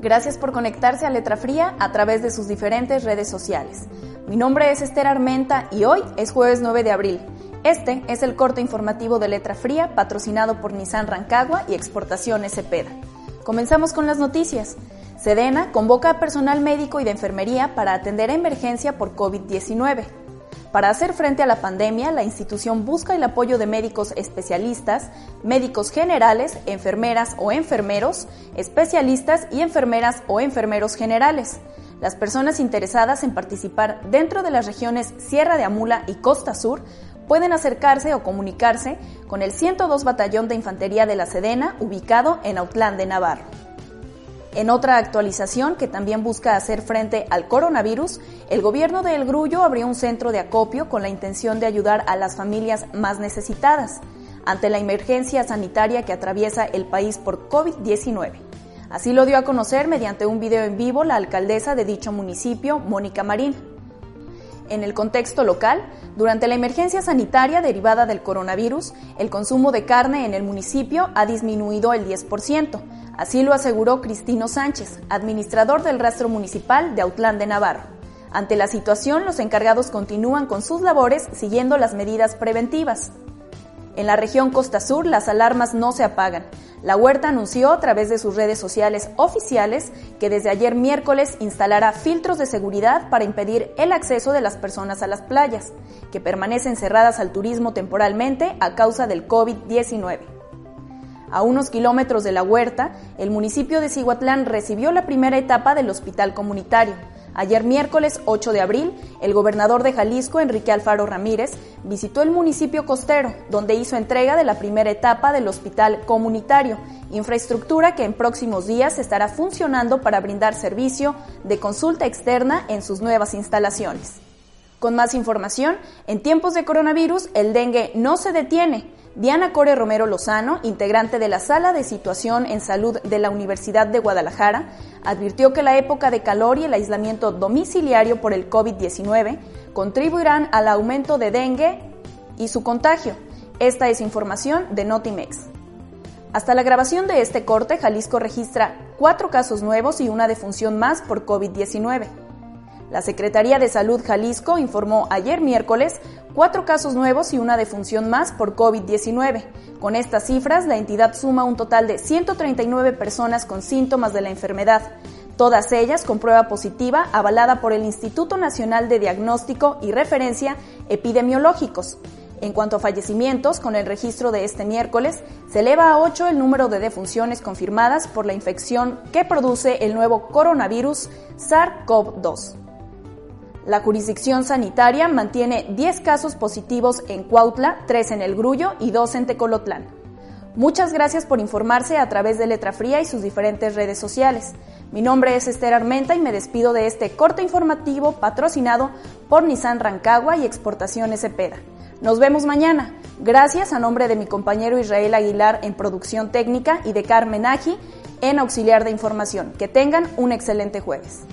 Gracias por conectarse a Letra Fría a través de sus diferentes redes sociales. Mi nombre es Esther Armenta y hoy es jueves 9 de abril. Este es el corte informativo de Letra Fría patrocinado por Nissan Rancagua y Exportaciones Cepeda. Comenzamos con las noticias. Sedena convoca a personal médico y de enfermería para atender emergencia por COVID-19. Para hacer frente a la pandemia, la institución busca el apoyo de médicos especialistas, médicos generales, enfermeras o enfermeros, especialistas y enfermeras o enfermeros generales. Las personas interesadas en participar dentro de las regiones Sierra de Amula y Costa Sur pueden acercarse o comunicarse con el 102 Batallón de Infantería de la Sedena, ubicado en Autlán de Navarro. En otra actualización que también busca hacer frente al coronavirus, el gobierno de El Grullo abrió un centro de acopio con la intención de ayudar a las familias más necesitadas ante la emergencia sanitaria que atraviesa el país por COVID-19. Así lo dio a conocer mediante un video en vivo la alcaldesa de dicho municipio, Mónica Marín. En el contexto local, durante la emergencia sanitaria derivada del coronavirus, el consumo de carne en el municipio ha disminuido el 10%, Así lo aseguró Cristino Sánchez, administrador del rastro municipal de Autlán de Navarro. Ante la situación, los encargados continúan con sus labores siguiendo las medidas preventivas. En la región Costa Sur, las alarmas no se apagan. La Huerta anunció a través de sus redes sociales oficiales que desde ayer miércoles instalará filtros de seguridad para impedir el acceso de las personas a las playas, que permanecen cerradas al turismo temporalmente a causa del COVID-19. A unos kilómetros de la huerta, el municipio de Cihuatlán recibió la primera etapa del hospital comunitario. Ayer miércoles 8 de abril, el gobernador de Jalisco, Enrique Alfaro Ramírez, visitó el municipio costero, donde hizo entrega de la primera etapa del hospital comunitario, infraestructura que en próximos días estará funcionando para brindar servicio de consulta externa en sus nuevas instalaciones. Con más información, en tiempos de coronavirus, el dengue no se detiene Diana Core Romero Lozano, integrante de la Sala de Situación en Salud de la Universidad de Guadalajara, advirtió que la época de calor y el aislamiento domiciliario por el COVID-19 contribuirán al aumento de dengue y su contagio. Esta es información de Notimex. Hasta la grabación de este corte, Jalisco registra cuatro casos nuevos y una defunción más por COVID-19. La Secretaría de Salud Jalisco informó ayer miércoles cuatro casos nuevos y una defunción más por COVID-19. Con estas cifras, la entidad suma un total de 139 personas con síntomas de la enfermedad, todas ellas con prueba positiva avalada por el Instituto Nacional de Diagnóstico y Referencia Epidemiológicos. En cuanto a fallecimientos, con el registro de este miércoles, se eleva a 8 el número de defunciones confirmadas por la infección que produce el nuevo coronavirus SARS-CoV-2. La jurisdicción sanitaria mantiene 10 casos positivos en Cuautla, 3 en El Grullo y 2 en Tecolotlán. Muchas gracias por informarse a través de Letra Fría y sus diferentes redes sociales. Mi nombre es Esther Armenta y me despido de este corte informativo patrocinado por Nissan Rancagua y Exportaciones Cepeda. Nos vemos mañana. Gracias a nombre de mi compañero Israel Aguilar en producción técnica y de Carmen Aji en auxiliar de información. Que tengan un excelente jueves.